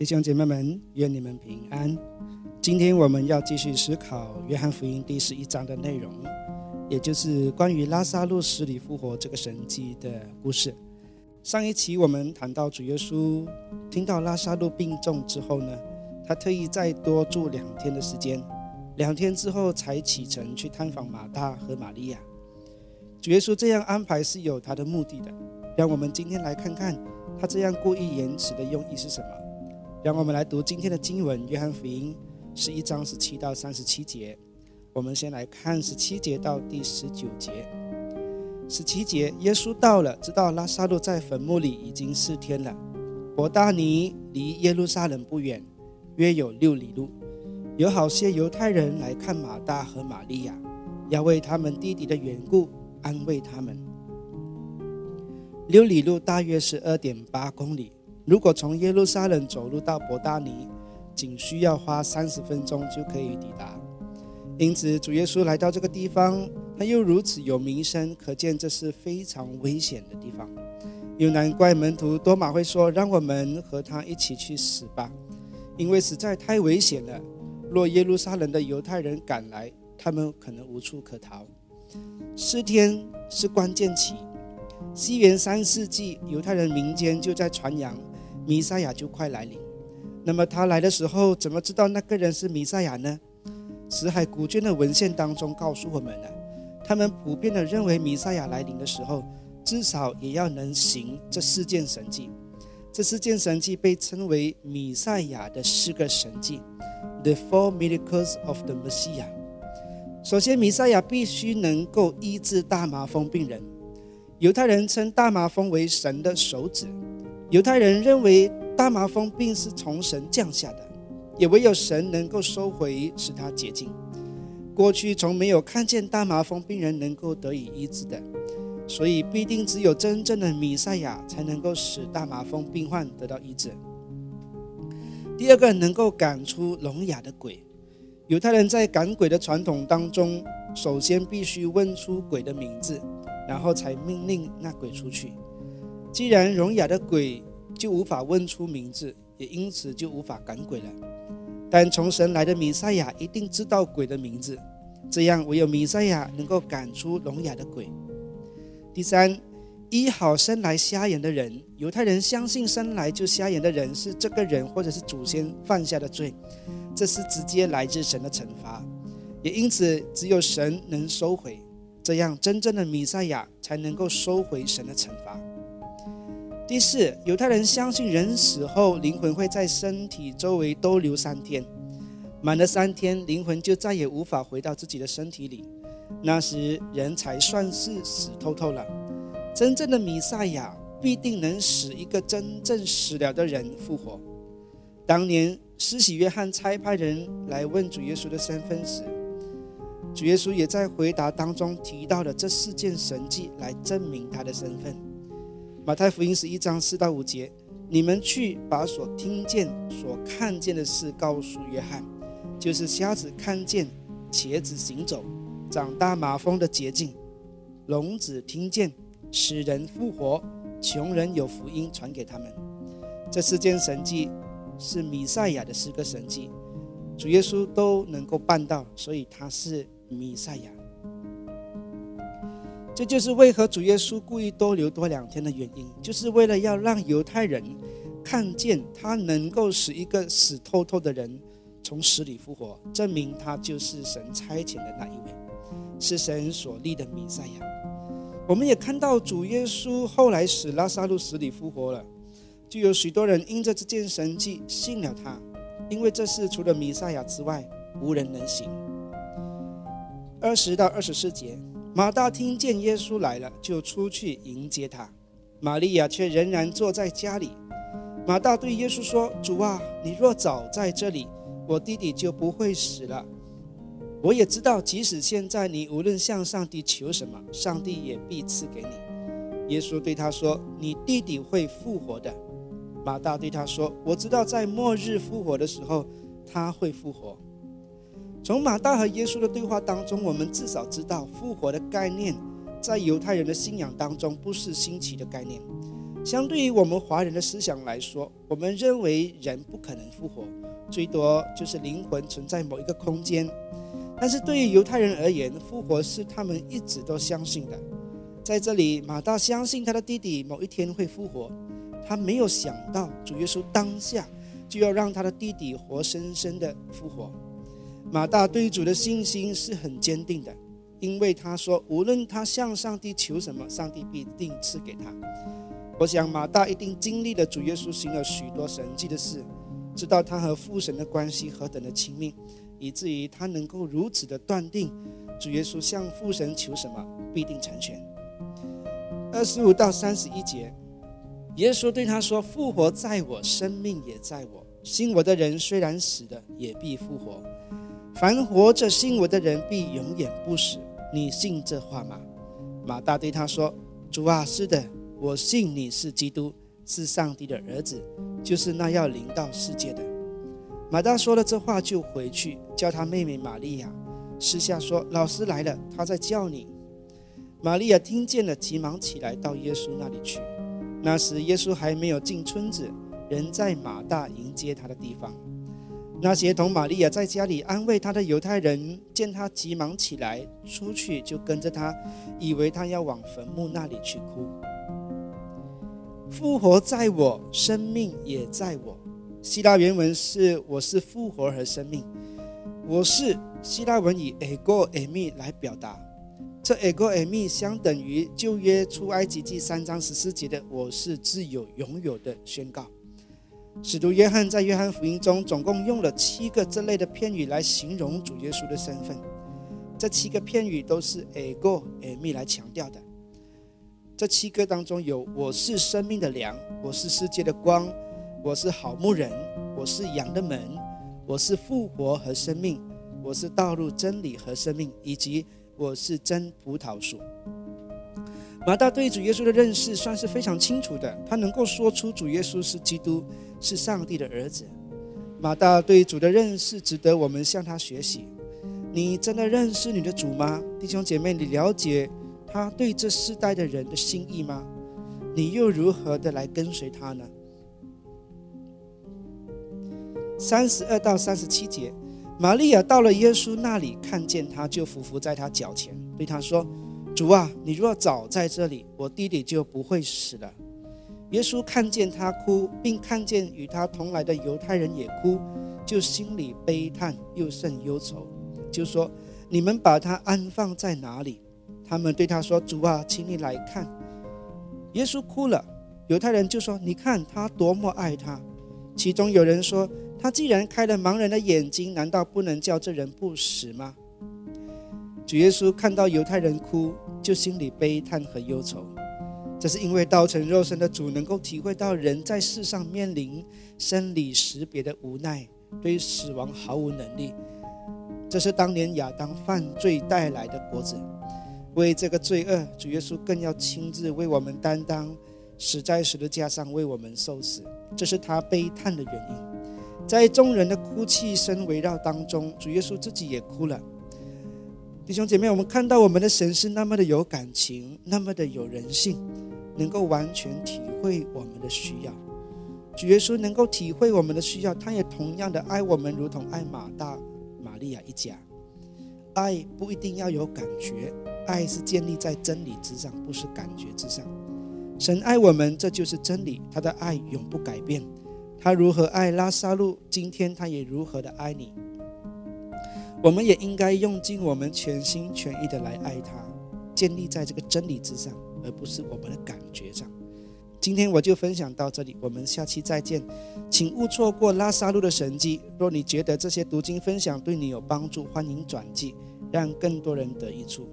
弟兄姐妹们，愿你们平安。今天我们要继续思考约翰福音第十一章的内容，也就是关于拉萨路死里复活这个神迹的故事。上一期我们谈到主耶稣听到拉萨路病重之后呢，他特意再多住两天的时间，两天之后才启程去探访马大和玛利亚。主耶稣这样安排是有他的目的的。让我们今天来看看他这样故意延迟的用意是什么。让我们来读今天的经文《约翰福音》十一章十七到三十七节。我们先来看十七节到第十九节。十七节，耶稣到了，知道拉萨路在坟墓里已经四天了。伯大尼离耶路撒冷不远，约有六里路。有好些犹太人来看马大和玛利亚，要为他们弟弟的缘故安慰他们。六里路大约是二点八公里。如果从耶路撒冷走路到伯大尼，仅需要花三十分钟就可以抵达。因此，主耶稣来到这个地方，他又如此有名声，可见这是非常危险的地方。又难怪门徒多马会说：“让我们和他一起去死吧，因为实在太危险了。若耶路撒冷的犹太人赶来，他们可能无处可逃。四天是关键期。”西元三世纪，犹太人民间就在传扬弥赛亚就快来临。那么他来的时候，怎么知道那个人是弥赛亚呢？死海古卷的文献当中告诉我们了，他们普遍的认为弥赛亚来临的时候，至少也要能行这四件神迹。这四件神迹被称为弥赛亚的四个神迹，The Four Miracles of the Messiah。首先，弥赛亚必须能够医治大麻风病人。犹太人称大麻风为神的手指。犹太人认为大麻风病是从神降下的，也唯有神能够收回，使他洁净。过去从没有看见大麻风病人能够得以医治的，所以必定只有真正的弥赛亚才能够使大麻风病患得到医治。第二个，能够赶出聋哑的鬼。犹太人在赶鬼的传统当中，首先必须问出鬼的名字。然后才命令那鬼出去。既然聋哑的鬼就无法问出名字，也因此就无法赶鬼了。但从神来的弥赛亚一定知道鬼的名字，这样唯有弥赛亚能够赶出聋哑的鬼。第三，医好生来瞎眼的人。犹太人相信生来就瞎眼的人是这个人或者是祖先犯下的罪，这是直接来自神的惩罚，也因此只有神能收回。这样，真正的弥赛亚才能够收回神的惩罚。第四，犹太人相信人死后灵魂会在身体周围逗留三天，满了三天，灵魂就再也无法回到自己的身体里，那时人才算是死透透了。真正的弥赛亚必定能使一个真正死了的人复活。当年施洗约翰差派人来问主耶稣的身份时，主耶稣也在回答当中提到了这四件神迹来证明他的身份。马太福音十一章四到五节：你们去把所听见、所看见的事告诉约翰，就是瞎子看见、瘸子行走、长大麻风的捷径、聋子听见、使人复活、穷人有福音传给他们。这四件神迹是弥赛亚的四个神迹，主耶稣都能够办到，所以他是。弥赛亚，这就是为何主耶稣故意多留多两天的原因，就是为了要让犹太人看见他能够使一个死透透的人从死里复活，证明他就是神差遣的那一位，是神所立的弥赛亚。我们也看到主耶稣后来使拉萨路死里复活了，就有许多人因着这件神迹信了他，因为这事除了弥赛亚之外无人能行。二十到二十四节，马大听见耶稣来了，就出去迎接他。玛利亚却仍然坐在家里。马大对耶稣说：“主啊，你若早在这里，我弟弟就不会死了。我也知道，即使现在你无论向上帝求什么，上帝也必赐给你。”耶稣对他说：“你弟弟会复活的。”马大对他说：“我知道，在末日复活的时候，他会复活。”从马大和耶稣的对话当中，我们至少知道复活的概念，在犹太人的信仰当中不是新奇的概念。相对于我们华人的思想来说，我们认为人不可能复活，最多就是灵魂存在某一个空间。但是对于犹太人而言，复活是他们一直都相信的。在这里，马大相信他的弟弟某一天会复活，他没有想到主耶稣当下就要让他的弟弟活生生的复活。马大对主的信心是很坚定的，因为他说，无论他向上帝求什么，上帝必定赐给他。我想马大一定经历了主耶稣行了许多神迹的事，知道他和父神的关系何等的亲密。以至于他能够如此的断定，主耶稣向父神求什么必定成全。二十五到三十一节，耶稣对他说：“复活在我，生命也在我。信我的人虽然死了，也必复活；凡活着信我的人，必永远不死。你信这话吗？”马大对他说：“主啊，是的，我信你是基督，是上帝的儿子，就是那要临到世界的。”马大说了这话，就回去叫他妹妹玛利亚，私下说：“老师来了，他在叫你。”玛利亚听见了，急忙起来到耶稣那里去。那时耶稣还没有进村子，人在马大迎接他的地方。那些同玛利亚在家里安慰他的犹太人，见他急忙起来出去，就跟着他，以为他要往坟墓那里去哭。复活在我，生命也在我。希腊原文是“我是复活和生命”，我是希腊文以 “ego emi” 来表达，这 “ego emi” 相等于旧约出埃及记三章十四节的“我是自有拥有的宣告”。使徒约翰在约翰福音中总共用了七个这类的片语来形容主耶稣的身份，这七个片语都是 “ego eimi” 来强调的。这七个当中有“我是生命的粮”，“我是世界的光”。我是好牧人，我是羊的门，我是复活和生命，我是道路、真理和生命，以及我是真葡萄树。马大对主耶稣的认识算是非常清楚的，他能够说出主耶稣是基督，是上帝的儿子。马大对主的认识值得我们向他学习。你真的认识你的主吗，弟兄姐妹？你了解他对这世代的人的心意吗？你又如何的来跟随他呢？三十二到三十七节，玛利亚到了耶稣那里，看见他，就伏伏在他脚前，对他说：“主啊，你若早在这里，我弟弟就不会死了。”耶稣看见他哭，并看见与他同来的犹太人也哭，就心里悲叹，又甚忧愁，就说：“你们把他安放在哪里？”他们对他说：“主啊，请你来看。”耶稣哭了，犹太人就说：“你看他多么爱他。”其中有人说。他既然开了盲人的眼睛，难道不能叫这人不死吗？主耶稣看到犹太人哭，就心里悲叹和忧愁。这是因为道成肉身的主能够体会到人在世上面临生理识别的无奈，对于死亡毫无能力。这是当年亚当犯罪带来的果子。为这个罪恶，主耶稣更要亲自为我们担当，死在十字架上为我们受死。这是他悲叹的原因。在众人的哭泣声围绕当中，主耶稣自己也哭了。弟兄姐妹，我们看到我们的神是那么的有感情，那么的有人性，能够完全体会我们的需要。主耶稣能够体会我们的需要，他也同样的爱我们，如同爱马大、玛利亚一家。爱不一定要有感觉，爱是建立在真理之上，不是感觉之上。神爱我们，这就是真理，他的爱永不改变。他如何爱拉萨路，今天他也如何的爱你。我们也应该用尽我们全心全意的来爱他，建立在这个真理之上，而不是我们的感觉上。今天我就分享到这里，我们下期再见。请勿错过拉萨路的神迹。若你觉得这些读经分享对你有帮助，欢迎转寄，让更多人得益处。